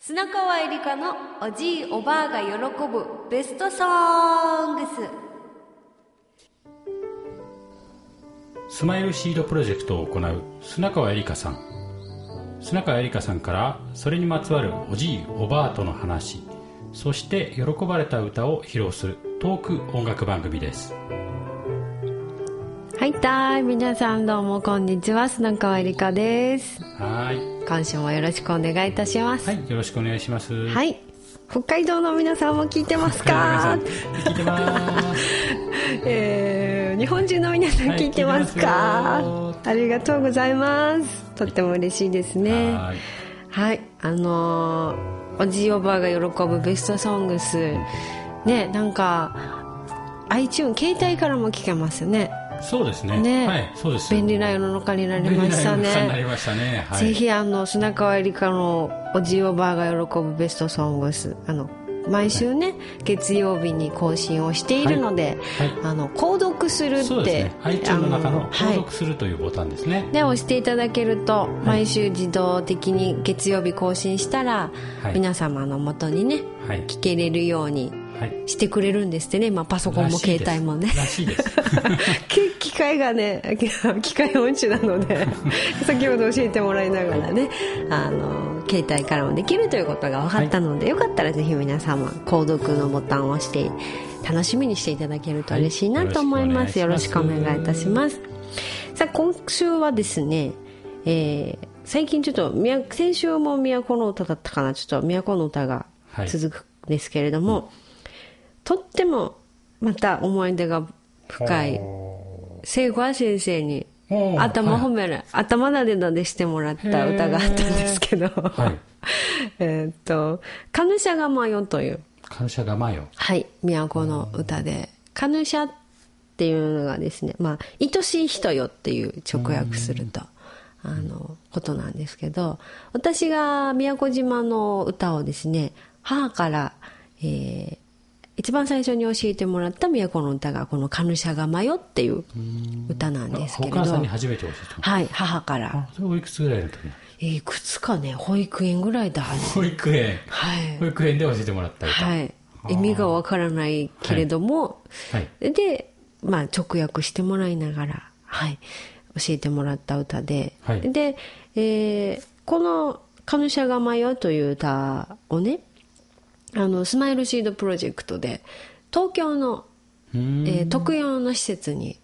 砂川えりかのおじいおばあが喜ぶベストソングス。スマイルシードプロジェクトを行う砂川えりかさん。砂川えりかさんからそれにまつわるおじいおばあとの話。そして喜ばれた歌を披露するトーク音楽番組です。はいたい皆さんどうもこんにちは。砂川えりかです。はい今週もよろしくお願いいたします。はいよろしくお願いします。はい。北海道の皆さんも聞いてますか？聞いてます。えー、日本中の皆さん聞いてますか、はいありがとうございます。とっても嬉しいですね。はい。はい。あのーおじいおばあが喜ぶベストソングス。ねなんか iTune 携帯からも聞けますねそうですね。ね。はいそうです。便利な世の中になりました便利な世の中になりねましたね。はい。ぜひあの砂川えりかのおじいおばあが喜ぶベストソングスあの毎週ね、月曜日に更新をしているので、はい。あの購読するってね。iTunes の中のはい。購読するというボタンですね。で押していただけると毎週自動的に月曜日更新したら、はい。皆様の元にねはい。聞けれるようにはいしてくれるんですってね、まあ、パソコンも携帯もね。らしいです。機機械がね 機械音痴なので 先ほど教えてもらいながらねあの携帯からもできるということが分かったので、よかったらぜひ皆様購読のボタンを押して楽しみにしていただけると嬉しいなと思います、はい。よろしくお願いいたします。さあ今週はですね、えー最近ちょっと宮先週も都の歌だったかな。ちょっと都の歌が続くんですけれども、とってもまた思い出が深い。聖子先生に頭褒める、頭なでなでしてもらった歌があったんですけど、はい。えーっと「カヌシャがマヨ」という。感謝がまよはい。都の歌で「カヌシャ」っていうのがですね「まあ、愛しい人よ」っていう直訳すると。あのことなんですけど私が宮古島の歌をですね母から、えー一番最初に教えてもらった都の歌がこの「カヌシャがマヨ」っていう歌なんですけれど。お母さんに初めて教えてもらっはい母から。それおいくつぐらいの時えーいくつかね保育園ぐらいだはず。保育園。はい。保育園で教えてもらった歌。はい。意味がわからないけれども、はい。で、まあ、直訳してもらいながら、はい、教えてもらった歌で、はい。で、えーこの「カヌシャがマヨ」という歌をねあのスマイルシードプロジェクトで東京の、えー特養の施設に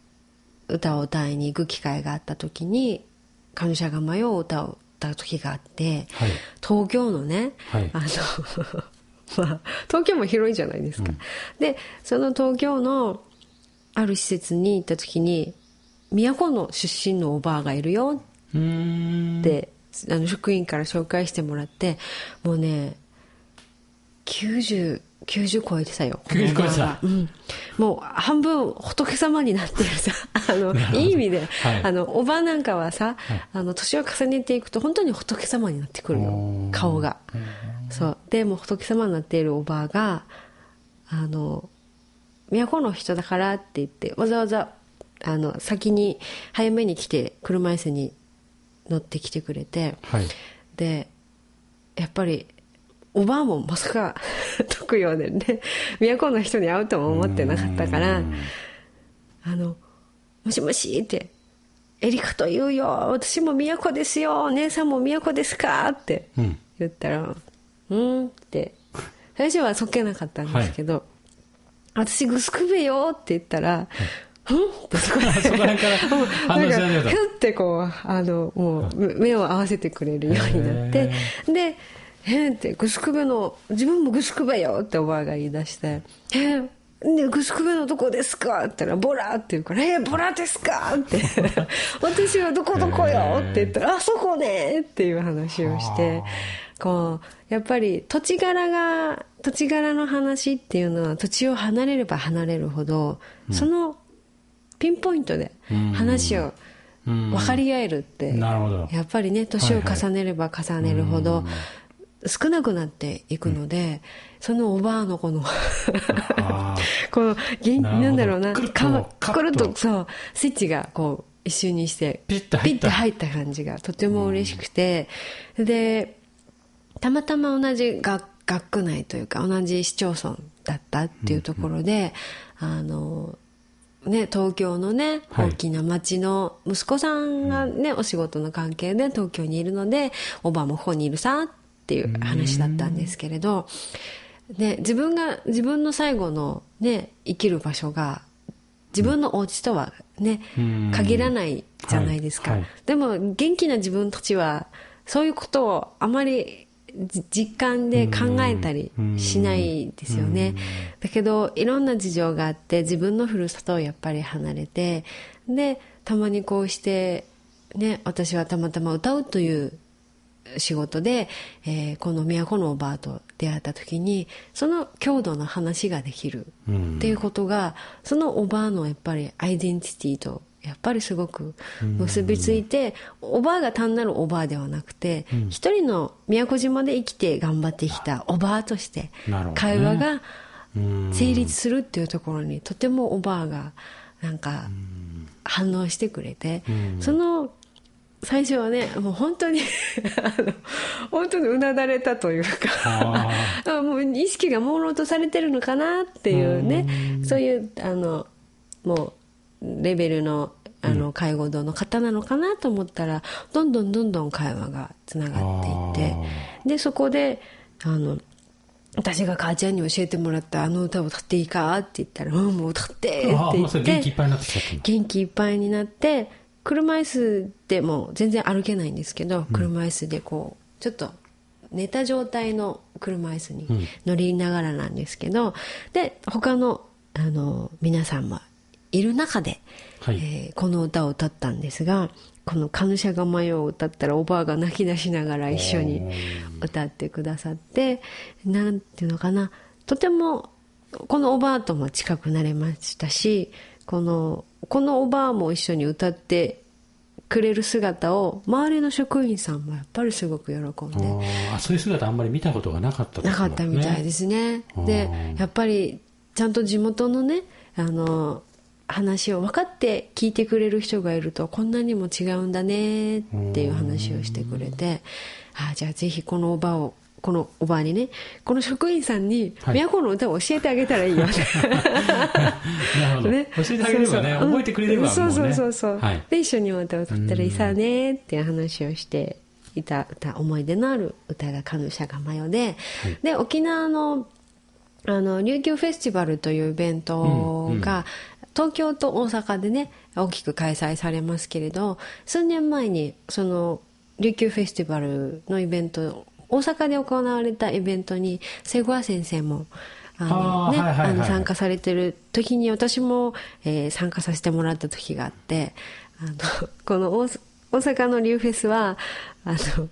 歌を歌いに行く機会があった時に「カヌシャがマヨ」を歌を歌う時があって、はい。東京のね、はい。あの まあ東京も広いじゃないですか、でその東京のある施設に行った時に都の出身のおばあがいるよって、あの職員から紹介してもらってもうね90 90超えてたよ。このおばあが90超えてたうん、もう半分仏様になってるさ。あのいい意味で、はい。あのおばあなんかはさ、はい。あの年を重ねていくと本当に仏様になってくるおのー。顔が。そう。でもう仏様になっているおばあがあの都の人だからって言ってわざわざあの先に早めに来て車椅子に乗ってきてくれて。はい。でやっぱりおばあもまさか 特養でね都の人に会うとも思ってなかったからうん「あのもしもし」って「エリカと言うよ私も都ですよお姉さんも都ですか?」ってうん言ったら「うん」って最初はそっけなかったんですけど「私グスクベよ」って言ったら「うん?」ってそこら辺からなんかし始めたふってこうあのもう目目を合わせてくれるようになってで「えーってグスクベの自分もグスクベよ」っておばあが言い出して「えーでグスクベのどこですか?」って言ったら「ボラ」って言うから「えー、ボラですか?」って「私はどこどこよ」って言ったら「あそこね」っていう話をしてこうやっぱり土地柄が土地柄の話っていうのは土地を離れれば離れるほど、そのピンポイントで話をうん。分かり合えるって、なるほど。やっぱりね年を重ねれば重ねるほど少なくなっていくので、そのおばあの このあこのげんなんだろうなくるっとそうスイッチがこう一瞬にしてピッと入った。入った感じがとても嬉しくて、でたまたま同じ学学区内というか同じ市町村だったっていうところで、あのね、東京のね、はい。大きな町の息子さんがね、お仕事の関係で東京にいるので、おばもここにいるさっていう話だったんですけれど、ね、自分が、自分の最後のね、生きる場所が、自分のお家とはね、うん。限らないじゃないですか。はい。はい。でも、元気な自分たちは、そういうことをあまりじ実感で考えたりしないですよね。だけど、いろんな事情があって、自分のふるさとをやっぱり離れて、で、たまにこうして、ね、私はたまたま歌うという仕事で、えーこの都のおばあと出会った時にその郷土の話ができるうん。っていうことが、そのおばあのやっぱりアイデンティティとやっぱりすごく結びついて、おばあが単なるおばあではなくて、一人の宮古島で生きて頑張ってきたおばあとして会話がうん。成立するっていうところにとてもおばあがなんか反応してくれて、その最初はねもう本当に あの本当にうなだれたというかあ もう意識が朦朧とされてるのかなっていうねそういうあのもうレベルのあの介護度の方なのかなと思ったらどんどんどんどん会話がつながっていってでそこであの私が母ちゃんに教えてもらったあの歌を歌っていいかって言ったら「うんもう歌って」って言ってれ元気いっぱいになって車椅子でも全然歩けないんですけど、車椅子でこうちょっと寝た状態の車椅子に乗りながらなんですけど、で他のあの皆さんもいる中で、はい。えーこの歌を歌ったんですがこの「カヌシャが迷う」を歌ったらおばあが泣き出しながら一緒に歌ってくださってなんていうのかなとてもこのおばあとも近くなれましたしこのこのおばあも一緒に歌ってくれる姿を周りの職員さんもやっぱりすごく喜んでああそういう姿あんまり見たことがなかったなかったみたいですね。でやっぱりちゃんと地元のねあの話を分かって聞いてくれる人がいるとこんなにも違うんだねっていう話をしてくれてああじゃあぜひこのおばをこのおばあにねこの職員さんにはい。都の歌を教えてあげたらいいよ。ね なるほど、ね。教えてあげればね覚えてくれればもうね。そうそうそうそう、はい。で一緒に歌を歌ったらいいさねっていう話をしていた歌思い出のある歌が「カヌシャがマヨで」で沖縄のあの琉球フェスティバルというイベントが、東京と大阪でね大きく開催されますけれど数年前にその琉球フェスティバルのイベント大阪で行われたイベントに瀬古先生もあの、ねあの参加されてる時に私も、えー参加させてもらった時があってあの この大大阪のリューフェスはあの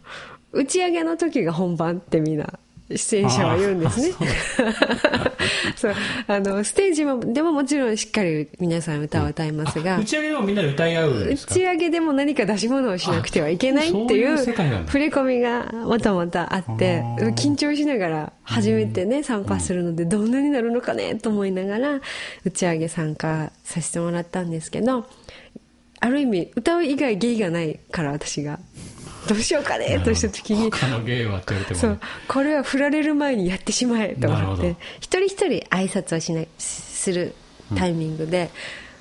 打ち上げの時が本番ってみんな出演者は言うんですね。そう。あのステージもでももちろんしっかり皆さん歌を歌いますが、打ち上げでもみんなで歌い合うん打ですか？ち上げでも何か出し物をしなくてはいけないっていう触れ込みがもともとあって緊張しながら初めてね参加するのでどんなになるのかねと思いながら打ち上げ参加させてもらったんですけどある意味歌う以外芸がないから私がどうしようかねとした時に。他の芸はって言われてもそう。これは振られる前にやってしまえと思って。一人一人挨拶をしないするタイミングで、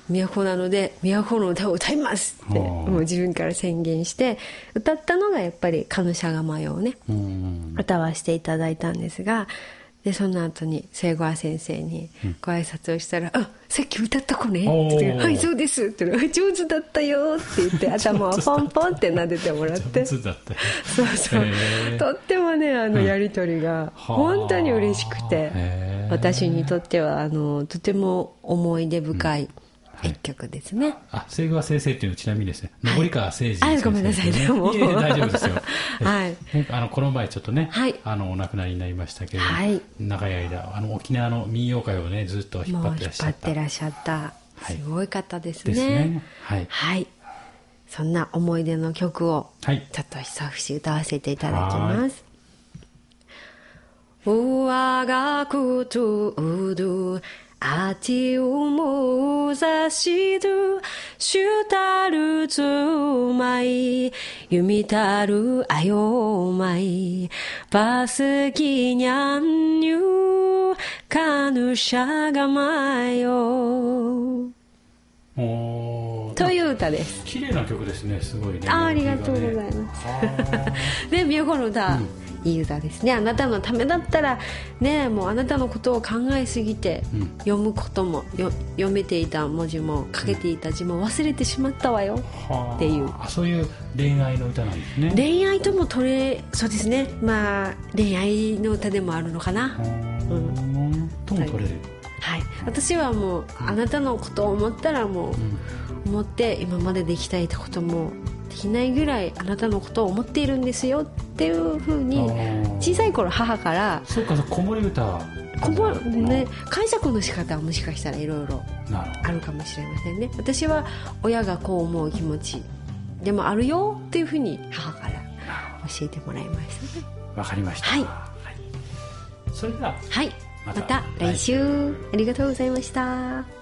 都なので都の歌を歌いますってもう自分から宣言して歌ったのがやっぱり「カヌシャガマヨ」をねうん。歌わせていただいたんですがでその後に聖子先生にご挨拶をしたら「あさっき歌った子ね」って言ってはいそうです」って言って「上手だったよ」って言って 頭をポンポンって撫でてもらって。上手だった。そうそう、とってもねあのやり取りが本当に嬉しくて、へー。私にとってはあのとても思い出深い一曲ですね、あ、清川先生っていうのちなみにですね、登川誠司あ先生、ごめんなさいねも。ういえ大丈夫ですよ。はい。えあの、この前ちょっとね、はい。あの、お亡くなりになりましたけれども、はい。長い間、あの、沖縄の民謡界をね、ずっと引っ張ってらっしゃった。てらっしゃった。はい。すごい方ですね,、ですね。はい。はい。そんな思い出の曲をはい。ちょっと久し歌わせていただきます「我がことうど아티우무자시두 슈타르주마이 유미타르아요마이 바스기냔유カヌシャガマヨおーという歌です綺麗な曲ですねすごいねあありがとうございメロディーますがねで美代子の歌、 いい歌ですね。あなたのためだったらねもうあなたのことを考えすぎて、うん。読むこともよ読めていた文字も書けていた字も忘れてしまったわよ。はあ。っていう。あそういう恋愛の歌なんですね。恋愛とも取れそうですね。まあ恋愛の歌でもあるのかな。うんとも取れる、はい。私はもうあなたのことを思ったらもう、思って今までできたいこともできないぐらいあなたのことを思っているんですよっていうふうに小さい頃母からそうか子守歌。こぼね、解釈の仕方はもしかしたらいろいろあるかもしれませんね。私は親がこう思う気持ちでもあるよっていうふうに母から教えてもらいましたね。わかりました。はい。い。それでははい。また来週、ありがとうございました